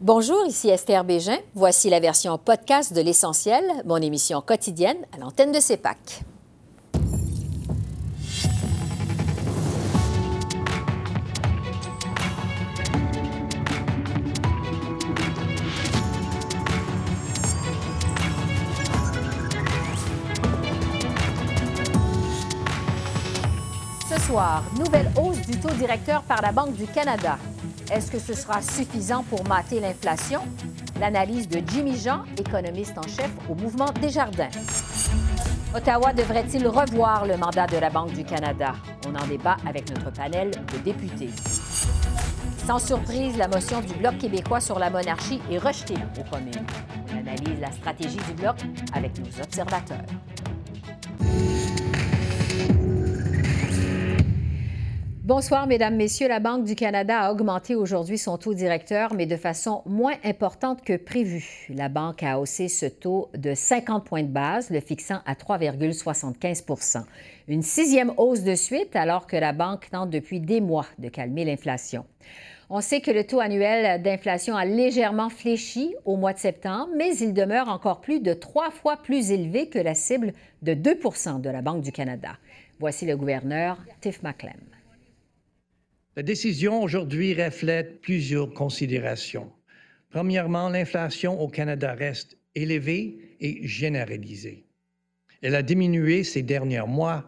Bonjour, ici Esther Bégin. Voici la version podcast de L'Essentiel, mon émission quotidienne à l'antenne de CEPAC. Ce soir, nouvelle hausse du taux directeur par la Banque du Canada. Est-ce que ce sera suffisant pour mater l'inflation? L'analyse de Jimmy Jean, économiste en chef au mouvement Desjardins. Ottawa devrait-il revoir le mandat de la Banque du Canada? On en débat avec notre panel de députés. Sans surprise, la motion du Bloc québécois sur la monarchie est rejetée aux communes. On analyse la stratégie du Bloc avec nos observateurs. Bonsoir, Mesdames, Messieurs. La Banque du Canada a augmenté aujourd'hui son taux directeur, mais de façon moins importante que prévu. La Banque a haussé ce taux de 50 points de base, le fixant à 3,75% Une sixième hausse de suite, alors que la Banque tente depuis des mois de calmer l'inflation. On sait que le taux annuel d'inflation a légèrement fléchi au mois de septembre, mais il demeure encore plus de trois fois plus élevé que la cible de 2% de la Banque du Canada. Voici le gouverneur Tiff McClem. La décision aujourd'hui reflète plusieurs considérations. Premièrement, l'inflation au Canada reste élevée et généralisée. Elle a diminué ces derniers mois,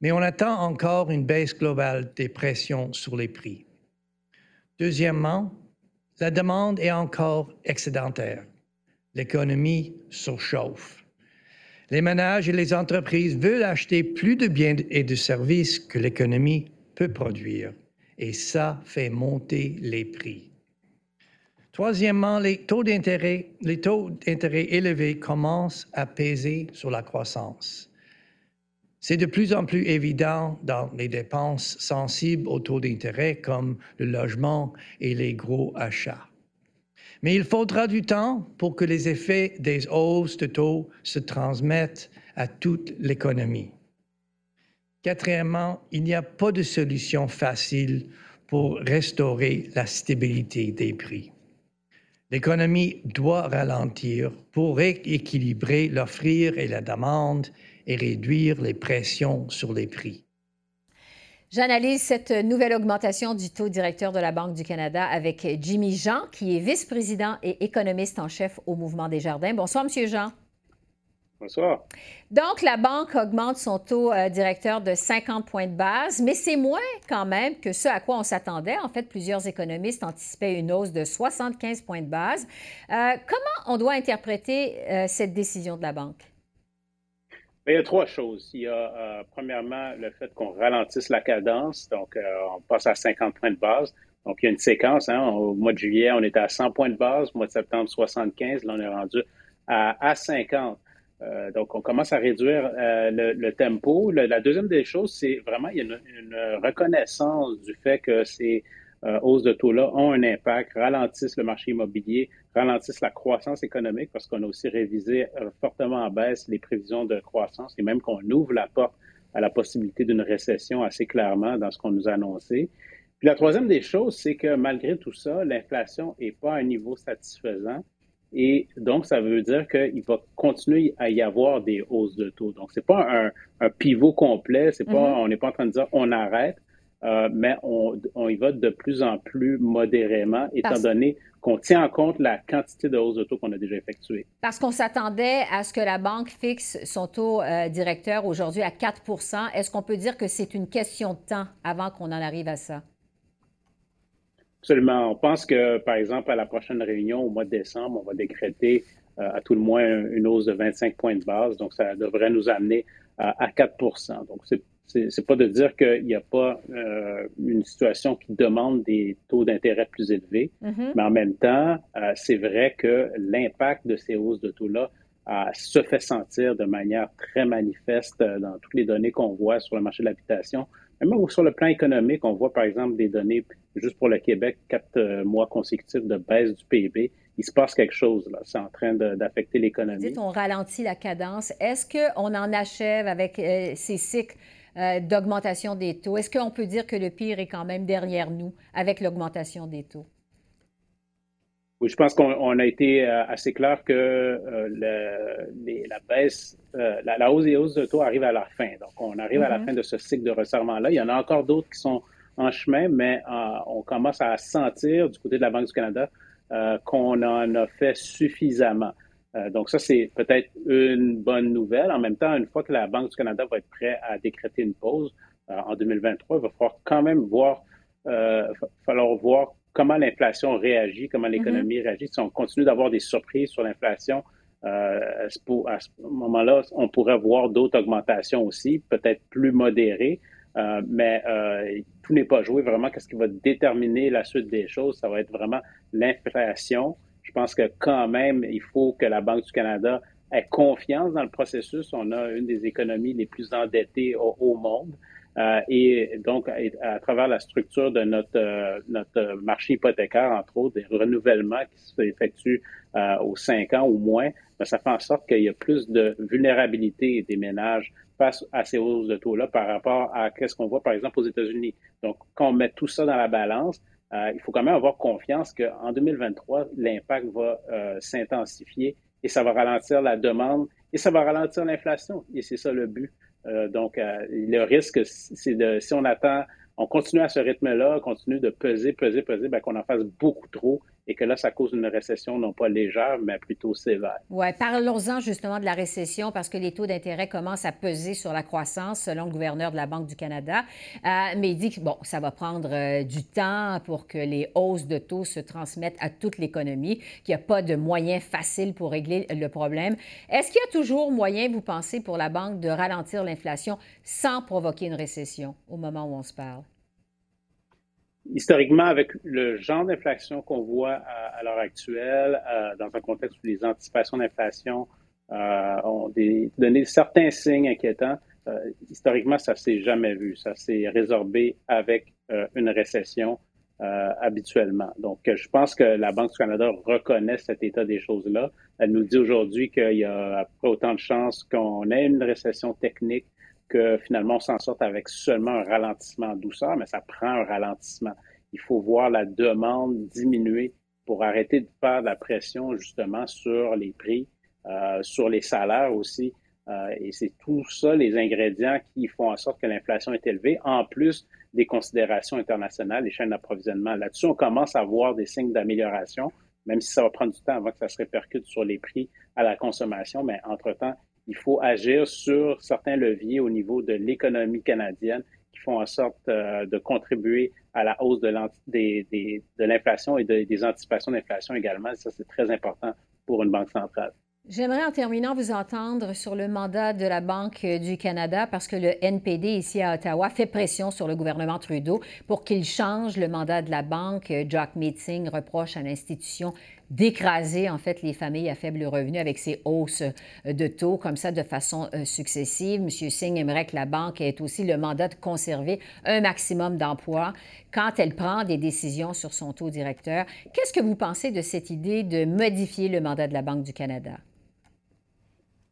mais on attend encore une baisse globale des pressions sur les prix. Deuxièmement, la demande est encore excédentaire. L'économie surchauffe. Les ménages et les entreprises veulent acheter plus de biens et de services que l'économie peut produire et ça fait monter les prix. Troisièmement, les taux d'intérêt, les taux d'intérêt élevés commencent à peser sur la croissance. C'est de plus en plus évident dans les dépenses sensibles aux taux d'intérêt comme le logement et les gros achats. Mais il faudra du temps pour que les effets des hausses de taux se transmettent à toute l'économie. Quatrièmement, il n'y a pas de solution facile pour restaurer la stabilité des prix. L'économie doit ralentir pour rééquilibrer l'offrir et la demande et réduire les pressions sur les prix. J'analyse cette nouvelle augmentation du taux directeur de la Banque du Canada avec Jimmy Jean, qui est vice-président et économiste en chef au Mouvement des Jardins. Bonsoir, Monsieur Jean. Bonsoir. Donc, la banque augmente son taux euh, directeur de 50 points de base, mais c'est moins quand même que ce à quoi on s'attendait. En fait, plusieurs économistes anticipaient une hausse de 75 points de base. Euh, comment on doit interpréter euh, cette décision de la banque? il y a trois choses. Il y a premièrement le fait qu'on ralentisse la cadence, donc on passe à 50 points de base. Donc, il y a une séquence. Hein. au mois de juillet, on était à 100 points de base. Au mois de septembre, 75. Là, on est rendu à, à 50. Euh, donc, on commence à réduire euh, le, tempo. la deuxième des choses, c'est vraiment, il y a une, reconnaissance du fait que ces euh, hausses de taux-là ont un impact, ralentissent le marché immobilier, ralentissent la croissance économique parce qu'on a aussi révisé fortement en baisse les prévisions de croissance et même qu'on ouvre la porte à la possibilité d'une récession assez clairement dans ce qu'on nous a annoncé. Puis la troisième des choses, c'est que malgré tout ça, l'inflation n'est pas à un niveau satisfaisant. Et donc, ça veut dire qu'il va continuer à y avoir des hausses de taux. Donc, c'est pas un, pivot complet. C'est pas, mm-hmm. on n'est pas en train de dire on arrête, euh, mais on, y va de plus en plus modérément, étant donné qu'on tient en compte la quantité de hausses de taux qu'on a déjà effectuées. Parce qu'on s'attendait à ce que la banque fixe son taux euh, directeur aujourd'hui à 4% Est-ce qu'on peut dire que c'est une question de temps avant qu'on en arrive à ça? Absolument. On pense que, par exemple, à la prochaine réunion au mois de décembre, on va décréter euh, à tout le moins une hausse de 25 points de base. Donc, ça devrait nous amener à 4% Donc, c'est pas de dire qu'il n'y a pas euh, une situation qui demande des taux d'intérêt plus élevés, mm-hmm. mais en même temps, euh, c'est vrai que l'impact de ces hausses de taux-là se fait sentir de manière très manifeste dans toutes les données qu'on voit sur le marché de l'habitation. Même sur le plan économique, on voit par exemple des données, juste pour le Québec, quatre euh, mois consécutifs de baisse du PIB. Il se passe quelque chose, là. C'est en train d'affecter l'économie. Dites, on ralentit la cadence. Est-ce qu'on en achève avec euh, ces cycles euh, d'augmentation des taux? Est-ce qu'on peut dire que le pire est quand même derrière nous avec l'augmentation des taux? Oui, je pense qu'on a été assez clair que la baisse, la, hausse des hausses de taux arrive à la fin. Donc, on arrive à la mm-hmm. fin de ce cycle de resserrement-là. Il y en a encore d'autres qui sont en chemin, mais on commence à sentir du côté de la Banque du Canada qu'on en a fait suffisamment. Euh, donc ça, c'est peut-être une bonne nouvelle. En même temps, une fois que la Banque du Canada va être prête à décréter une pause euh, en 2023, il va falloir quand même voir, euh, falloir voir comment l'inflation réagit, comment l'économie mm-hmm. réagit. Si on continue d'avoir des surprises sur l'inflation, à ce moment-là, on pourrait voir d'autres augmentations aussi, peut-être plus modérées. mais tout n'est pas joué vraiment. Qu'est-ce qui va déterminer la suite des choses? Ça va être vraiment l'inflation, je pense que quand même, il faut que la Banque du Canada ait confiance dans le processus. On a une des économies les plus endettées au, monde. Euh, et donc, à, travers la structure de notre, euh, notre marché hypothécaire, entre autres, des renouvellements qui se effectuent euh, aux cinq ans ou moins, ben, ça fait en sorte qu'il y a plus de vulnérabilité des ménages face à ces hausses de taux-là par rapport à ce qu'on voit, par exemple, aux États-Unis. Donc, quand on met tout ça dans la balance, euh, il faut quand même avoir confiance qu'en 2023, l'impact va euh, s'intensifier et ça va ralentir la demande et ça va ralentir l'inflation. Et c'est ça le but. Euh, donc, le risque, c'est de, si on attend, on continue à ce rythme-là, on continue de peser, peser, peser, ben, qu'on en fasse beaucoup trop et que là, ça cause une récession non pas légère, mais plutôt sévère. Oui, parlons-en justement de la récession parce que les taux d'intérêt commencent à peser sur la croissance, selon le gouverneur de la Banque du Canada. Euh, mais il dit que, bon, ça va prendre euh, du temps pour que les hausses de taux se transmettent à toute l'économie, qu'il n'y a pas de moyens faciles pour régler le problème. Est-ce qu'il y a toujours moyen, vous pensez, pour la Banque de ralentir l'inflation sans provoquer une récession au moment où on se parle? Historiquement, avec le genre d'inflation qu'on voit à, l'heure actuelle, euh, dans un contexte où les anticipations d'inflation euh, ont donné certains signes inquiétants, euh, historiquement, ça s'est jamais vu. Ça s'est résorbé avec une récession habituellement. Donc, je pense que la Banque du Canada reconnaît cet état des choses-là. Elle nous dit aujourd'hui qu'il y a autant de chances qu'on ait une récession technique que finalement on s'en sorte avec seulement un ralentissement en douceur, mais ça prend un ralentissement. Il faut voir la demande diminuer pour arrêter de faire la pression justement sur les prix, euh, sur les salaires aussi. Euh, et c'est tout ça, les ingrédients qui font en sorte que l'inflation est élevée, en plus des considérations internationales, les chaînes d'approvisionnement. Là-dessus, on commence à voir des signes d'amélioration, même si ça va prendre du temps avant que ça se répercute sur les prix à la consommation, mais entre-temps, il faut agir sur certains leviers au niveau de l'économie canadienne qui font en sorte euh, de contribuer à la hausse de l'inflation et des anticipations d'inflation également. Ça, c'est très important pour une banque centrale. J'aimerais en terminant vous entendre sur le mandat de la Banque du Canada parce que le NPD ici à Ottawa fait pression sur le gouvernement Trudeau pour qu'il change le mandat de la banque. Jack Meeting reproche à l'institution d'écraser en fait les familles à faible revenu avec ces hausses de taux comme ça de façon euh, successive. M. Singh aimerait que la banque ait aussi le mandat de conserver un maximum d'emplois quand elle prend des décisions sur son taux directeur. Qu'est-ce que vous pensez de cette idée de modifier le mandat de la Banque du Canada?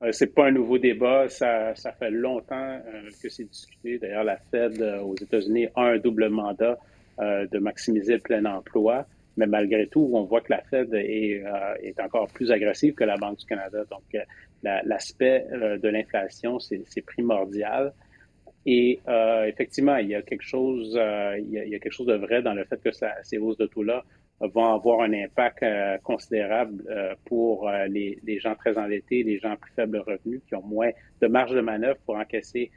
Ce euh, c'est pas un nouveau débat, ça, fait longtemps euh, que c'est discuté. D'ailleurs, la Fed euh, aux États-Unis a un double mandat de maximiser le plein emploi, mais malgré tout, on voit que la Fed est, est encore plus agressive que la Banque du Canada. Donc, l'aspect de l'inflation, c'est primordial. Et effectivement, il y a quelque chose, il y a, quelque chose de vrai dans le fait que ces hausses de taux-là vont avoir un impact euh, considérable euh, pour euh, les, les, gens très endettés, les gens à plus faible revenu, qui ont moins de marge de manœuvre pour encaisser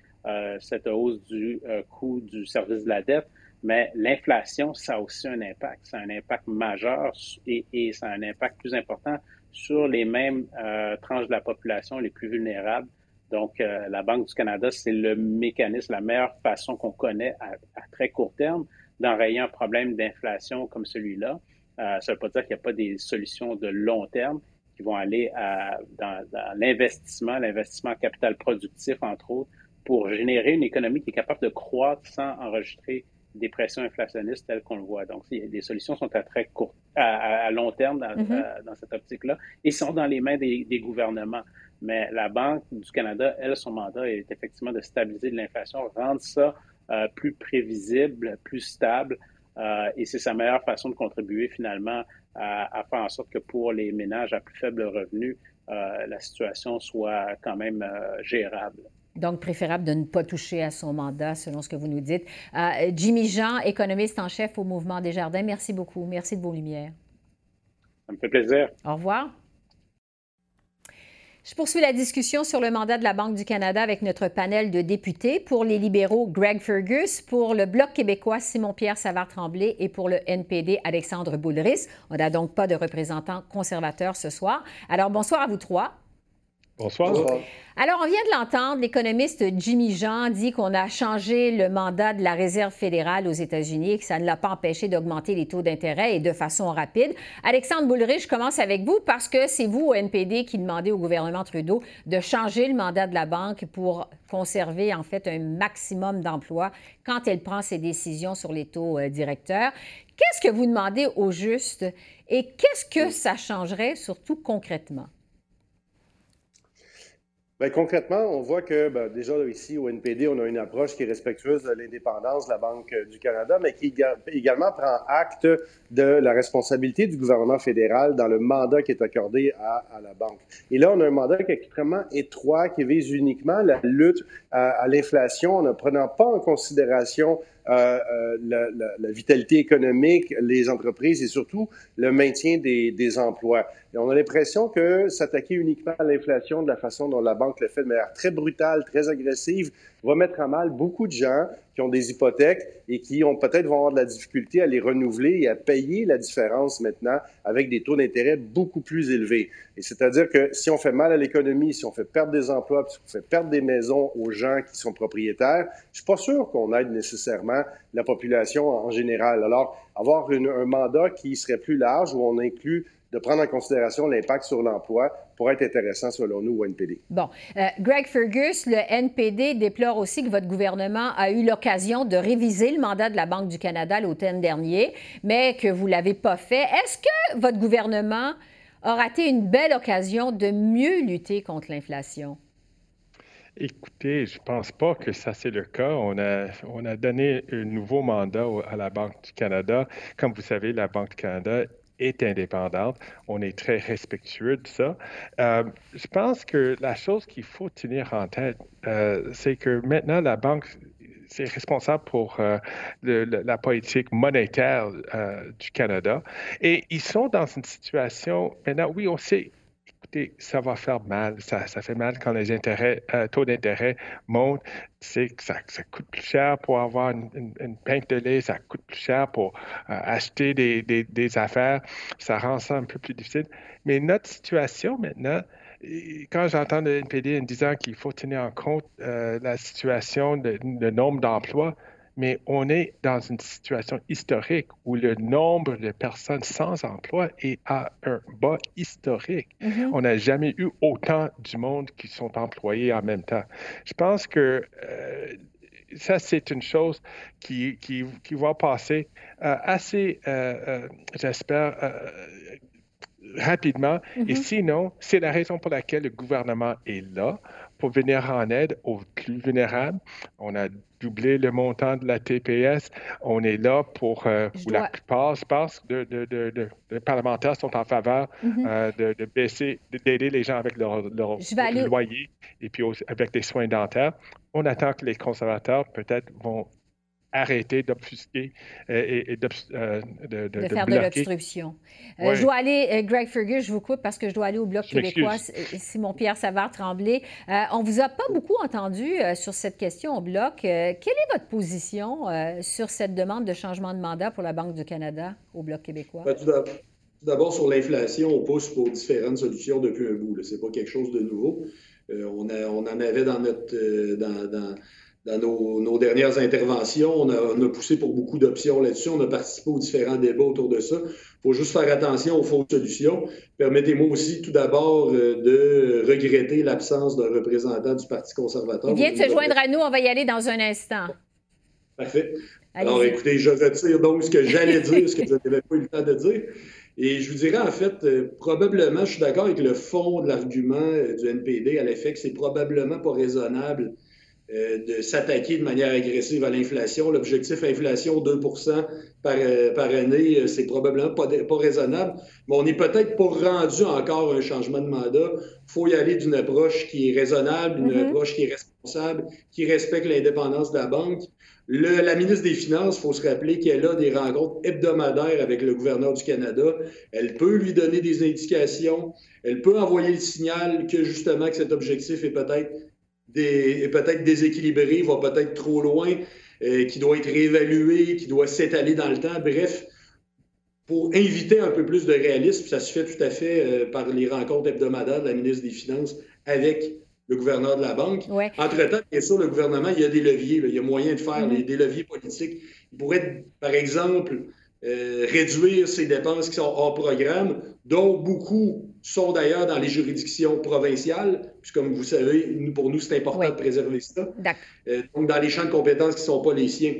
cette hausse du coût du service de la dette. Mais l'inflation, ça a aussi un impact. Ça a un impact majeur et, et ça a un impact plus important sur les mêmes tranches de la population les plus vulnérables. Donc, la Banque du Canada, c'est le mécanisme, la meilleure façon qu'on connaît à, très court terme d'enrayer un problème d'inflation comme celui-là. Euh, ça ne veut pas dire qu'il n'y a pas des solutions de long terme qui vont aller dans, l'investissement, l'investissement en capital productif, entre autres, pour générer une économie qui est capable de croître sans enregistrer des pressions inflationnistes telles qu'on le voit. Donc, des solutions sont à très court, à, long terme mm-hmm. dans, cette optique-là et sont dans les mains des, des, gouvernements. Mais la Banque du Canada, elle, son mandat est effectivement de stabiliser l'inflation, rendre ça euh, plus prévisible, plus stable, euh, et c'est sa meilleure façon de contribuer finalement à, faire en sorte que pour les ménages à plus faible revenu, la situation soit quand même gérable. Donc, préférable de ne pas toucher à son mandat, selon ce que vous nous dites. Euh, Jimmy Jean, économiste en chef au Mouvement des Jardins, merci beaucoup. Merci de vos lumières. Ça me fait plaisir. Au revoir. Je poursuis la discussion sur le mandat de la Banque du Canada avec notre panel de députés. Pour les libéraux, Greg Fergus. Pour le Bloc québécois, Simon-Pierre Savard-Tremblay. Et pour le NPD, Alexandre Boulris. On n'a donc pas de représentants conservateurs ce soir. Alors, bonsoir à vous trois. Bonsoir. Alors, on vient de l'entendre, l'économiste Jimmy Jean dit qu'on a changé le mandat de la Réserve fédérale aux États-Unis et que ça ne l'a pas empêché d'augmenter les taux d'intérêt et de façon rapide. Alexandre Boulrich, je commence avec vous parce que c'est vous, au NPD, qui demandez au gouvernement Trudeau de changer le mandat de la banque pour conserver, en fait, un maximum d'emplois quand elle prend ses décisions sur les taux euh, directeurs. Qu'est-ce que vous demandez au juste et qu'est-ce que ça changerait, surtout concrètement? Bien, concrètement, on voit que ben, déjà ici au NPD, on a une approche qui est respectueuse de l'indépendance de la Banque du Canada, mais qui également prend acte de la responsabilité du gouvernement fédéral dans le mandat qui est accordé à, la Banque. Et là, on a un mandat qui est extrêmement étroit, qui vise uniquement la lutte à, à l'inflation en ne prenant pas en considération euh, euh, la, la, la, vitalité économique, les entreprises et surtout le maintien des, des emplois. Et on a l'impression que s'attaquer uniquement à l'inflation de la façon dont la banque le fait de manière très brutale, très agressive, va mettre à mal beaucoup de gens qui ont des hypothèques et qui ont peut-être vont avoir de la difficulté à les renouveler et à payer la différence maintenant avec des taux d'intérêt beaucoup plus élevés. Et c'est-à-dire que si on fait mal à l'économie, si on fait perdre des emplois, si on fait perdre des maisons aux gens qui sont propriétaires, je suis pas sûr qu'on aide nécessairement la population en général. Alors, avoir un mandat qui serait plus large où on inclut de prendre en considération l'impact sur l'emploi pourrait être intéressant selon nous au NPD. Bon. Euh, Greg Fergus, le NPD déplore aussi que votre gouvernement a eu l'occasion de réviser le mandat de la Banque du Canada l'automne dernier, mais que vous ne l'avez pas fait. Est-ce que votre gouvernement a raté une belle occasion de mieux lutter contre l'inflation? Écoutez, je ne pense pas que ça c'est le cas. On a, on a donné un nouveau mandat à la Banque du Canada. Comme vous savez, la Banque du Canada est indépendante. On est très respectueux de ça. Euh, je pense que la chose qu'il faut tenir en tête, euh, c'est que maintenant, la Banque c'est responsable pour euh, la politique monétaire du Canada. Et ils sont dans une situation, maintenant, oui, on sait, ça va faire mal. Ça, fait mal quand les euh, taux d'intérêt montent. C'est que ça, coûte plus cher pour avoir une, une, de lait, ça coûte plus cher pour euh, acheter des, affaires. Ça rend ça un peu plus difficile. Mais notre situation maintenant, quand j'entends le NPD en disant qu'il faut tenir en compte euh, la situation, de, nombre d'emplois, mais on est dans une situation historique où le nombre de personnes sans emploi est à un bas historique. Mm-hmm. On n'a jamais eu autant du monde qui sont employés en même temps. Je pense que euh, ça, c'est une chose qui, qui, qui va passer euh, assez, euh, j'espère, rapidement. Et mm-hmm. sinon, c'est la raison pour laquelle le gouvernement est là pour venir en aide aux plus vulnérables. On a doublé le montant de la TPS. On est là pour, euh, la plupart, je pense, de, de, de, de, parlementaires sont en faveur mm-hmm. euh, de, baisser, d'aider les gens avec leur, leur loyer et puis avec des soins dentaires. On attend que les conservateurs peut-être vont arrêter d'obfusquer euh, et, euh, de, de, faire de l'obstruction. Euh, je dois aller, Greg Fergus, je vous coupe parce que je dois aller au Bloc québécois. Simon-Pierre Savard-Tremblay. on ne vous a pas beaucoup entendu sur cette question au Bloc. quelle est votre position sur cette demande de changement de mandat pour la Banque du Canada au Bloc québécois? Ben, tout d'abord, sur l'inflation, on pousse pour différentes solutions depuis un bout. Ce n'est pas quelque chose de nouveau. on, on, en avait dans notre... dans dans nos, dernières interventions, on a, poussé pour beaucoup d'options là-dessus. On a participé aux différents débats autour de ça. Il faut juste faire attention aux fausses solutions. Permettez-moi aussi tout d'abord euh, de regretter l'absence d'un représentant du Parti conservateur. Il vient de se joindre à nous. On va y aller dans un instant. Parfait. Alors, écoutez, je retire donc ce que j'allais dire, ce que vous n'avez pas eu le temps de dire. Et je vous dirais, en fait, euh, probablement, je suis d'accord avec le fond de l'argument euh, du NPD à l'effet que c'est probablement pas raisonnable de s'attaquer de manière agressive à l'inflation. L'objectif inflation 2 par, par année, c'est probablement pas, pas raisonnable, mais on n'est peut-être pas rendu encore un changement de mandat. Il faut y aller d'une approche qui est raisonnable, une mm-hmm. approche qui est responsable, qui respecte l'indépendance de la banque. Le, la ministre des Finances, il faut se rappeler qu'elle a des rencontres hebdomadaires avec le gouverneur du Canada. Elle peut lui donner des indications. Elle peut envoyer le signal que justement que cet objectif est peut-être peut déséquilibré, va peut-être trop loin, euh, qui doit être réévalué, qui doit s'étaler dans le temps. Bref, pour inviter un peu plus de réalisme, ça se fait tout à fait euh, par les rencontres hebdomadaires de la ministre des Finances avec le gouverneur de la banque. Entre-temps, bien sûr, le gouvernement, il y a des leviers, il y a moyen de faire mm-hmm. des, leviers politiques. Il pourrait, par exemple, euh, réduire ses dépenses qui sont hors programme, dont beaucoup sont d'ailleurs dans les juridictions provinciales, puis comme vous savez, pour nous, c'est important de préserver ça. Euh, donc, dans les champs de compétences qui ne sont pas les siens.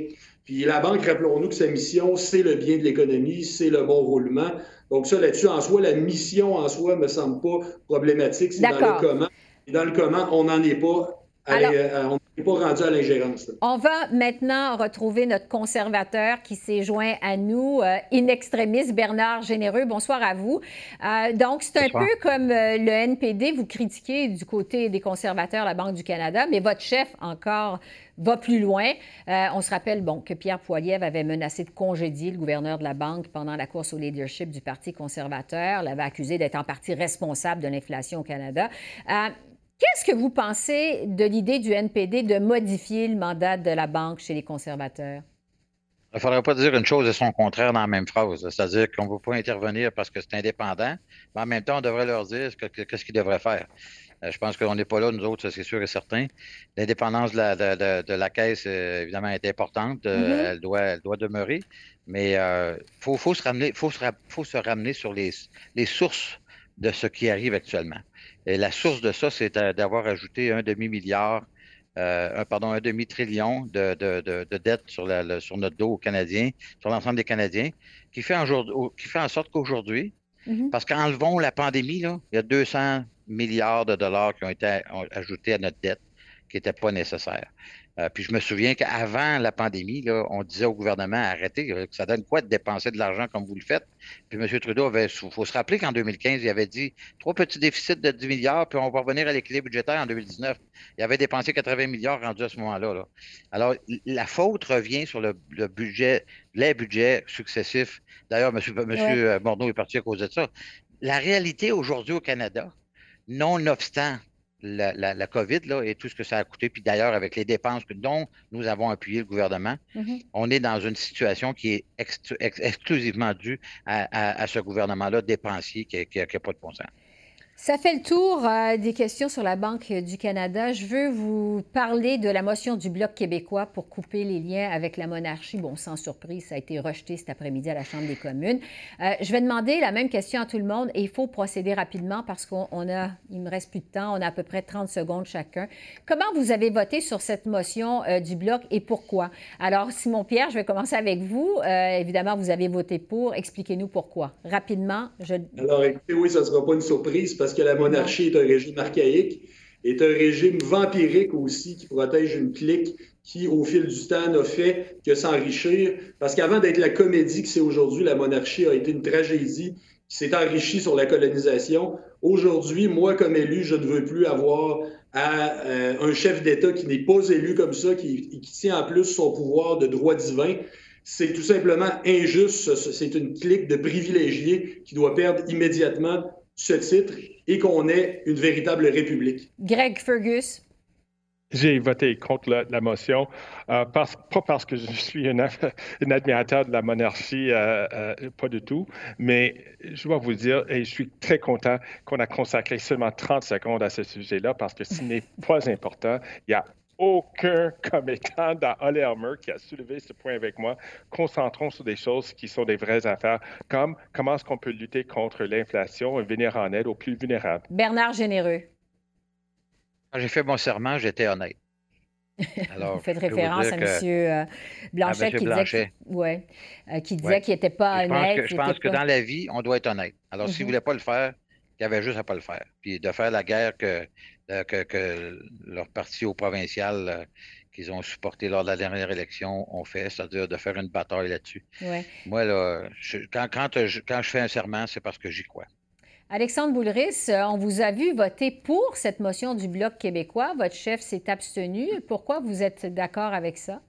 Puis la banque, rappelons-nous que sa mission, c'est le bien de l'économie, c'est le bon roulement. Donc ça, là-dessus, en soi, la mission en soi ne me semble pas problématique. C'est dans le comment dans le comment, on n'en est pas. On n'est pas rendu à l'ingérence. On va maintenant retrouver notre conservateur qui s'est joint à nous, euh, in extremis, Bernard Généreux. Bonsoir à vous. Euh, donc, c'est un peu comme le NPD, vous critiquez du côté des conservateurs la Banque du Canada, mais votre chef encore va plus loin. on se rappelle bon, que Pierre Poilievre avait menacé de congédier le gouverneur de la Banque pendant la course au leadership du Parti conservateur, l'avait accusé d'être en partie responsable de l'inflation au Canada. Qu'est-ce que vous pensez de l'idée du NPD de modifier le mandat de la banque chez les conservateurs? Il ne faudrait pas dire une chose et son contraire dans la même phrase. C'est-à-dire qu'on ne veut pas intervenir parce que c'est indépendant, mais en même temps, on devrait leur dire ce qu'ils devraient faire. Euh, je pense qu'on n'est pas là, nous autres, c'est sûr et certain. L'indépendance de la, caisse, euh, évidemment, est importante. Euh, mm-hmm. elle, doit, elle doit demeurer. Mais il faut, se ramener, faut, faut se ramener sur les, les sources de ce qui arrive actuellement. Et la source de ça, c'est d'avoir ajouté un demi-milliard, euh, pardon, un demi-trillion de, de, dettes sur, sur, notre dos aux Canadiens, sur l'ensemble des Canadiens, qui fait en, qui fait en sorte qu'aujourd'hui, mm-hmm. parce qu'enlevons la pandémie, là, il y a 200 milliards de dollars qui ont été ajoutés à notre dette qui n'étaient pas nécessaires. Euh, puis je me souviens qu'avant la pandémie, là, on disait au gouvernement arrêtez, ça donne quoi de dépenser de l'argent comme vous le faites? Puis M. Trudeau avait, il faut se rappeler qu'en 2015, il avait dit trois petits déficits de 10 milliards, puis on va revenir à l'équilibre budgétaire en 2019. Il avait dépensé 80 milliards rendus à ce moment-là. Alors, la faute revient sur le, budget, les budgets successifs. D'ailleurs, M. Monsieur, Bordeaux est parti à cause de ça. La réalité aujourd'hui au Canada, nonobstant la, COVID là, et tout ce que ça a coûté, puis d'ailleurs avec les dépenses dont nous avons appuyé le gouvernement, mm-hmm. on est dans une situation qui est exclusivement due à, ce gouvernement-là dépensier qui n'a pas de bon sens. Ça fait le tour euh, des questions sur la Banque du Canada. Je veux vous parler de la motion du Bloc québécois pour couper les liens avec la monarchie. Bon, sans surprise, ça a été rejeté cet après-midi à la Chambre des communes. Euh, je vais demander la même question à tout le monde et il faut procéder rapidement parce qu'on a, il me reste plus de temps, on a à peu près 30 secondes chacun. Comment vous avez voté sur cette motion euh, du Bloc et pourquoi? Alors, Simon-Pierre, je vais commencer avec vous. évidemment, vous avez voté pour. Expliquez-nous pourquoi. Rapidement, je... Alors, écoutez, oui, ça ne sera pas une surprise parce que la monarchie est un régime archaïque, est un régime vampirique aussi qui protège une clique qui, au fil du temps, n'a fait que s'enrichir. Parce qu'avant d'être la comédie que c'est aujourd'hui, la monarchie a été une tragédie qui s'est enrichie sur la colonisation. Aujourd'hui, moi, comme élu, je ne veux plus avoir euh, un chef d'État qui n'est pas élu comme ça, qui tient en plus son pouvoir de droit divin. C'est tout simplement injuste. C'est une clique de privilégiés qui doit perdre immédiatement ce titre et qu'on ait une véritable république. Greg Fergus. J'ai voté contre la, motion, euh, pas parce que je suis un, admirateur de la monarchie, euh, euh, pas du tout, mais je dois vous dire, et je suis très content qu'on a consacré seulement 30 secondes à ce sujet-là, parce que ce n'est pas important. Il y a aucun commettant dans Holly qui a soulevé ce point avec moi. Concentrons sur des choses qui sont des vraies affaires, comme comment est-ce qu'on peut lutter contre l'inflation et venir en aide aux plus vulnérables. Bernard Généreux. Quand j'ai fait mon serment, j'étais honnête. Alors, Vous faites référence à M. Euh, Blanchet, qui, Disait ouais, euh, qui disait qu'il n'était pas honnête. je pense que dans la vie, on doit être honnête. Alors, s'il ne mhm. voulait pas le faire, qui avaient juste à pas le faire. Puis de faire la guerre que, que, leur parti au provincial euh, qu'ils ont supporté lors de la dernière élection ont fait, c'est-à-dire de faire une bataille là-dessus. Moi, là, quand, quand, je, quand je fais un serment, c'est parce que j'y crois. Alexandre Boulris, euh, on vous a vu voter pour cette motion du Bloc québécois. Votre chef s'est abstenu. Pourquoi vous êtes d'accord avec ça?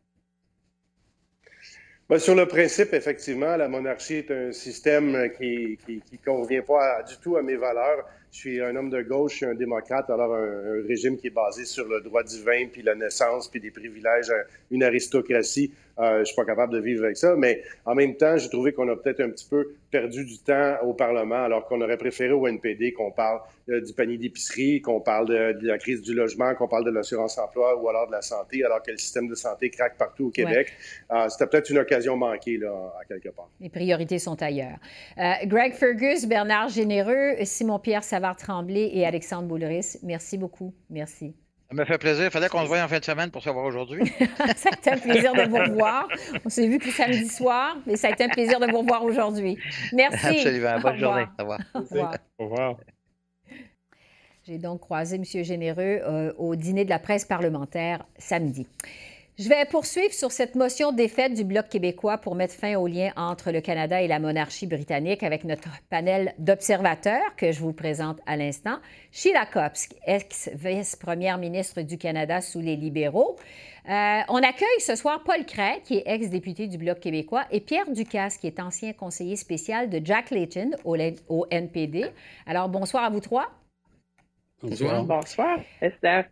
Ben, sur le principe, effectivement, la monarchie est un système qui ne convient pas du tout à mes valeurs. Je suis un homme de gauche, je suis un démocrate, alors un, régime qui est basé sur le droit divin, puis la naissance, puis des privilèges, une aristocratie. Euh, je suis pas capable de vivre avec ça, mais en même temps, j'ai trouvé qu'on a peut-être un petit peu perdu du temps au Parlement, alors qu'on aurait préféré au NPD qu'on parle euh, du panier d'épicerie, qu'on parle de, la crise du logement, qu'on parle de l'assurance-emploi ou alors de la santé, alors que le système de santé craque partout au Québec. Euh, c'était peut-être une occasion manquée, là, à quelque part. Les priorités sont ailleurs. Euh, Greg Fergus, Bernard Généreux, Simon-Pierre Savard-Tremblay et Alexandre Boulris, merci beaucoup. Merci. Ça me fait plaisir. Il fallait qu'on se voie en fin de semaine pour savoir aujourd'hui. ça a été un plaisir de vous revoir. On s'est vu que samedi soir, mais ça a été un plaisir de vous revoir aujourd'hui. Merci. Absolument. Bonne journée. Au revoir. Au revoir. Au revoir. J'ai donc croisé M. Généreux euh, au dîner de la presse parlementaire samedi. Je vais poursuivre sur cette motion défaite du Bloc québécois pour mettre fin au lien entre le Canada et la monarchie britannique avec notre panel d'observateurs que je vous présente à l'instant. Sheila Copps, ex-vice-première ministre du Canada sous les libéraux. Euh, on accueille ce soir Paul Cray, qui est ex-député du Bloc québécois, et Pierre Ducasse, qui est ancien conseiller spécial de Jack Layton au, au NPD. Alors, bonsoir à vous trois. Bonsoir. Bonsoir, Esther.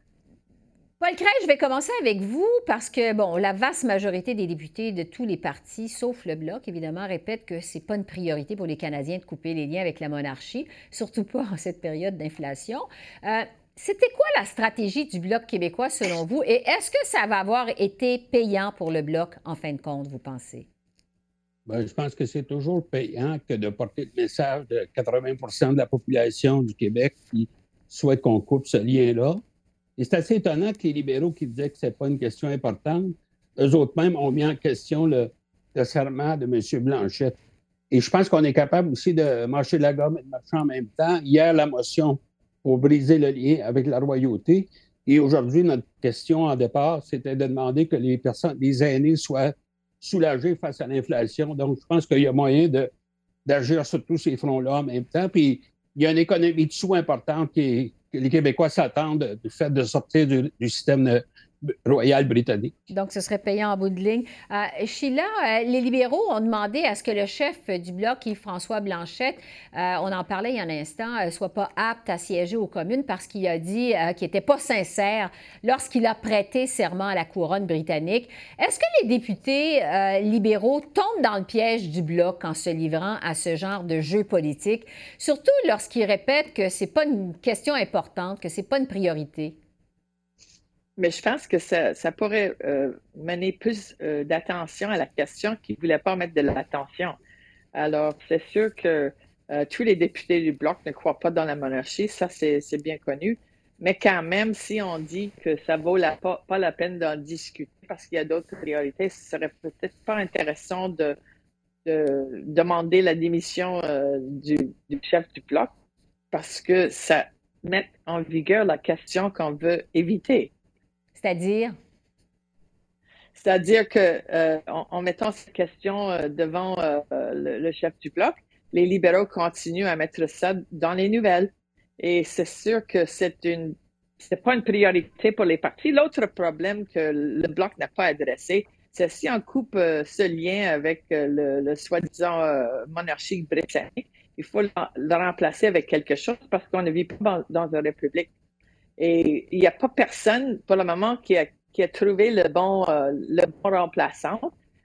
Paul Craig, je vais commencer avec vous parce que, bon, la vaste majorité des députés de tous les partis, sauf le Bloc, évidemment, répètent que ce n'est pas une priorité pour les Canadiens de couper les liens avec la monarchie, surtout pas en cette période d'inflation. Euh, c'était quoi la stratégie du Bloc québécois selon vous? Et est-ce que ça va avoir été payant pour le Bloc en fin de compte, vous pensez? Bien, je pense que c'est toujours payant que de porter le message de 80 de la population du Québec qui souhaite qu'on coupe ce lien-là. Et c'est assez étonnant que les libéraux qui disaient que ce n'est pas une question importante, eux autres mêmes ont mis en question le, serment de M. Blanchette. Et je pense qu'on est capable aussi de marcher de la gomme et de marcher en même temps. Hier, la motion pour briser le lien avec la royauté. Et aujourd'hui, notre question en départ, c'était de demander que les personnes, les aînés soient soulagés face à l'inflation. Donc, je pense qu'il y a moyen d'agir sur tous ces fronts-là en même temps. Puis, il y a une économie de sous importante qui est, les Québécois s'attendent du fait de sortir du, du système britannique. Donc, ce serait payant en bout de ligne. Euh, Sheila, euh, les libéraux ont demandé à ce que le chef du bloc, Yves-François Blanchette, euh, on en parlait il y a un instant, soit pas apte à siéger aux communes parce qu'il a dit qu'il n'était pas sincère lorsqu'il a prêté serment à la couronne britannique. Est-ce que les députés libéraux tombent dans le piège du bloc en se livrant à ce genre de jeu politique, surtout lorsqu'ils répètent que c'est pas une question importante, que c'est pas une priorité? Mais je pense que ça, pourrait euh, mener plus euh, d'attention à la question qui ne voulait pas mettre de l'attention. Alors, c'est sûr que euh, tous les députés du Bloc ne croient pas dans la monarchie, ça c'est bien connu. Mais quand même, si on dit que ça vaut la, pas, la peine d'en discuter parce qu'il y a d'autres priorités, ce serait peut-être pas intéressant de, demander la démission du, du chef du Bloc parce que ça met en vigueur la question qu'on veut éviter. C'est-à-dire? C'est-à-dire que euh, en, mettant cette question euh, devant euh, le, chef du bloc, les libéraux continuent à mettre ça dans les nouvelles. Et c'est sûr que c'est une c'est pas une priorité pour les partis. L'autre problème que le bloc n'a pas adressé, c'est si on coupe ce lien avec le, soi-disant monarchie britannique, il faut le, remplacer avec quelque chose parce qu'on ne vit pas dans une république. Et il n'y a pas personne pour le moment qui a, qui a trouvé le bon, euh, le bon remplaçant.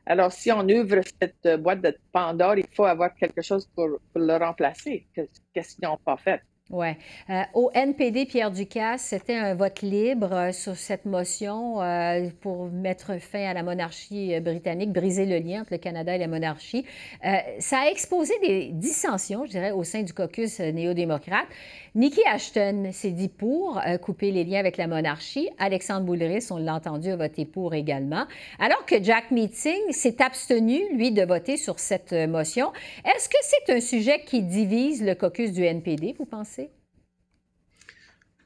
Alors, si on ouvre cette boîte de Pandore, il faut avoir quelque chose pour, pour le remplacer. Qu'est-ce qu'ils n'ont pas fait? Oui. Euh, au NPD, Pierre Ducasse, c'était un vote libre euh, sur cette motion euh, pour mettre fin à la monarchie britannique, briser le lien entre le Canada et la monarchie. ça a exposé des dissensions, je dirais, au sein du caucus néo-démocrate. Nikki Ashton s'est dit pour couper les liens avec la monarchie. Alexandre Boulris, on l'a entendu, a voté pour également. Alors que Jack Meeting s'est abstenu, lui, de voter sur cette motion. Est-ce que c'est un sujet qui divise le caucus du NPD, vous pensez?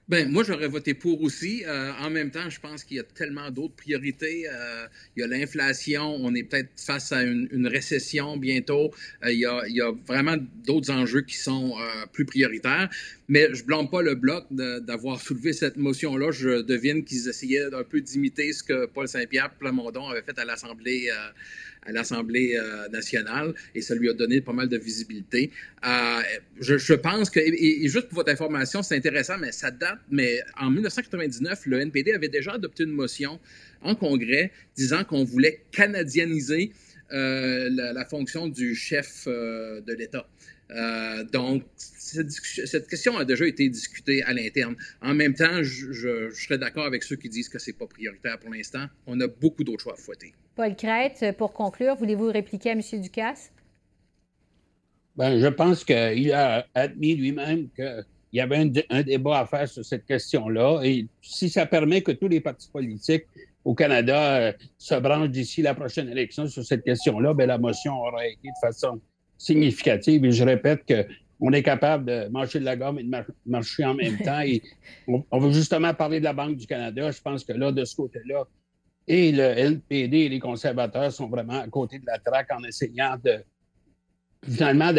Ben, moi, j'aurais voté pour aussi. Euh, en même temps, je pense qu'il y a tellement d'autres priorités. Euh, il y a l'inflation, on est peut-être face à une, récession bientôt. Euh, il, y a, vraiment d'autres enjeux qui sont plus prioritaires. Mais je ne blâme pas le Bloc d'avoir soulevé cette motion-là. Je devine qu'ils essayaient un peu d'imiter ce que Paul Saint-Pierre Plamondon avait fait à l'Assemblée à l'Assemblée euh, nationale et ça lui a donné pas mal de visibilité. Euh, je, pense que, et, juste pour votre information, c'est intéressant, mais ça date, mais en 1999, le NPD avait déjà adopté une motion en Congrès disant qu'on voulait canadianiser euh, la, fonction du chef de l'État. Euh, donc, cette, question a déjà été discutée à l'interne. En même temps, je, serais d'accord avec ceux qui disent que ce n'est pas prioritaire pour l'instant. On a beaucoup d'autres choix à fouetter. Paul Crête, pour conclure, voulez-vous répliquer à M. Ducasse? Ben, je pense qu'il a admis lui-même qu'il y avait un, débat à faire sur cette question-là. Et si ça permet que tous les partis politiques au Canada euh, se branchent d'ici la prochaine élection sur cette question-là, ben, la motion aura été de façon significative. Et je répète qu'on est capable de marcher de la gomme et de marcher en même temps. Et on, veut justement parler de la Banque du Canada. Je pense que là, de ce côté-là, et le LPD et les conservateurs sont vraiment à côté de la traque en essayant de finalement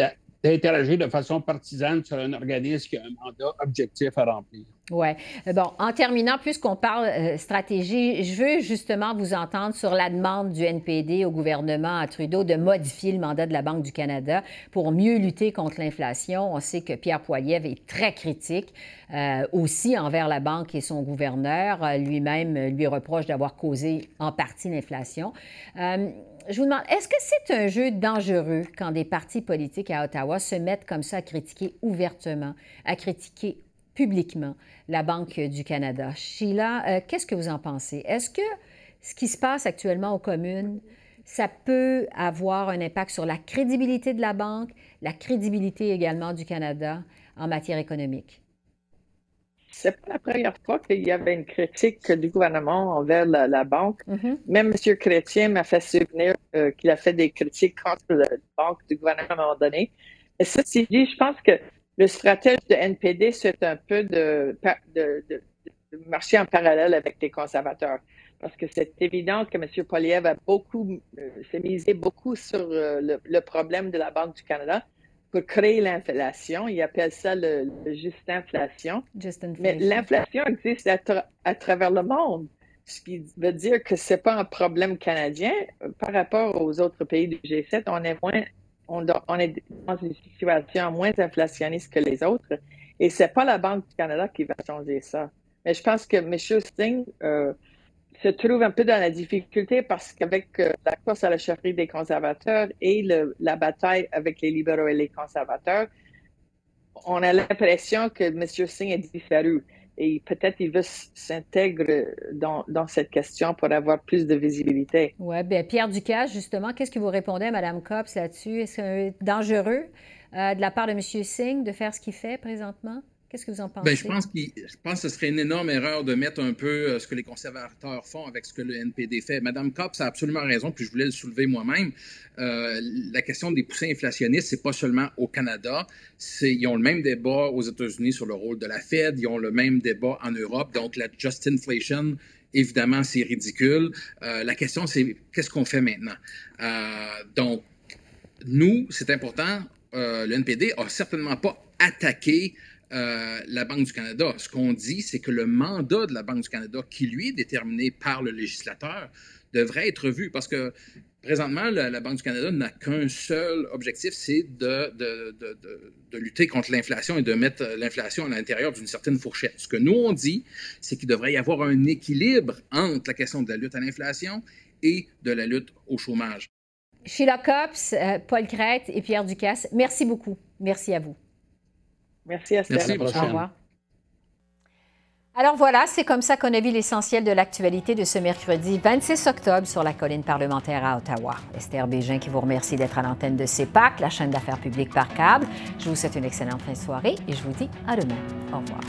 d'interagir de façon partisane sur un organisme qui a un mandat objectif à remplir. Oui. Euh, bon, en terminant, puisqu'on parle euh, stratégie, je veux justement vous entendre sur la demande du NPD au gouvernement à Trudeau de modifier le mandat de la Banque du Canada pour mieux lutter contre l'inflation. On sait que Pierre Poilievre est très critique euh, aussi envers la banque et son gouverneur. Lui-même lui reproche d'avoir causé en partie l'inflation. Je vous demande, est-ce que c'est un jeu dangereux quand des partis politiques à Ottawa se mettent comme ça à critiquer ouvertement, à critiquer publiquement la Banque du Canada? Sheila, euh, qu'est-ce que vous en pensez? Est-ce que ce qui se passe actuellement aux communes, ça peut avoir un impact sur la crédibilité de la banque, la crédibilité également du Canada en matière économique? C'est pas la première fois qu'il y avait une critique du gouvernement envers la, banque. Mm-hmm. Même M. Chrétien m'a fait souvenir euh, qu'il a fait des critiques contre la banque du gouvernement à un moment donné. Et ceci dit, je pense que le stratège de NPD, c'est un peu de, de, marcher en parallèle avec les conservateurs. Parce que c'est évident que M. Poliev a beaucoup, euh, s'est misé beaucoup sur euh, le, problème de la Banque du Canada pour créer l'inflation. Il appelle ça le, juste inflation. Mais l'inflation existe à, travers le monde, ce qui veut dire que c'est pas un problème canadien. Par rapport aux autres pays du G7, on est moins on, est dans une situation moins inflationniste que les autres. Et c'est pas la Banque du Canada qui va changer ça. Mais je pense que M. Sting euh, se trouve un peu dans la difficulté parce qu'avec euh, la course à la chefferie des conservateurs et la bataille avec les libéraux et les conservateurs, on a l'impression que M. Singh est disparu et peut-être il veut s'intégrer dans, dans, cette question pour avoir plus de visibilité. Oui, bien Pierre Ducasse, justement, qu'est-ce que vous répondez à Mme Copps là-dessus? Est-ce que c'est dangereux euh, de la part de M. Singh de faire ce qu'il fait présentement? Qu'est-ce que vous en pensez? Bien, je, pense je pense que ce serait une énorme erreur de mettre un peu euh, ce que les conservateurs font avec ce que le NPD fait. Madame Copps a absolument raison, puis je voulais le soulever moi-même. Euh, la question des poussins inflationnistes, c'est pas seulement au Canada. Ils ont le même débat aux États-Unis sur le rôle de la Fed. Ils ont le même débat en Europe. Donc, la just inflation, évidemment, c'est ridicule. Euh, la question, c'est qu'est-ce qu'on fait maintenant? donc, nous, c'est important. le NPD a certainement pas attaqué euh, la Banque du Canada. Ce qu'on dit, c'est que le mandat de la Banque du Canada, qui lui est déterminé par le législateur, devrait être vu parce que présentement, la, Banque du Canada n'a qu'un seul objectif, c'est de, lutter contre l'inflation et de mettre l'inflation à l'intérieur d'une certaine fourchette. Ce que nous, on dit, c'est qu'il devrait y avoir un équilibre entre la question de la lutte à l'inflation et de la lutte au chômage. Sheila Copps, euh, Paul Crête et Pierre Ducasse, merci beaucoup. Merci à vous. Merci Esther. Merci, Au revoir. Alors voilà, c'est comme ça qu'on a vu l'essentiel de l'actualité de ce mercredi 26 octobre sur la colline parlementaire à Ottawa. Esther Bégin qui vous remercie d'être à l'antenne de CEPAC, la chaîne d'affaires publiques par câble. Je vous souhaite une excellente fin de soirée et je vous dis à demain. Au revoir.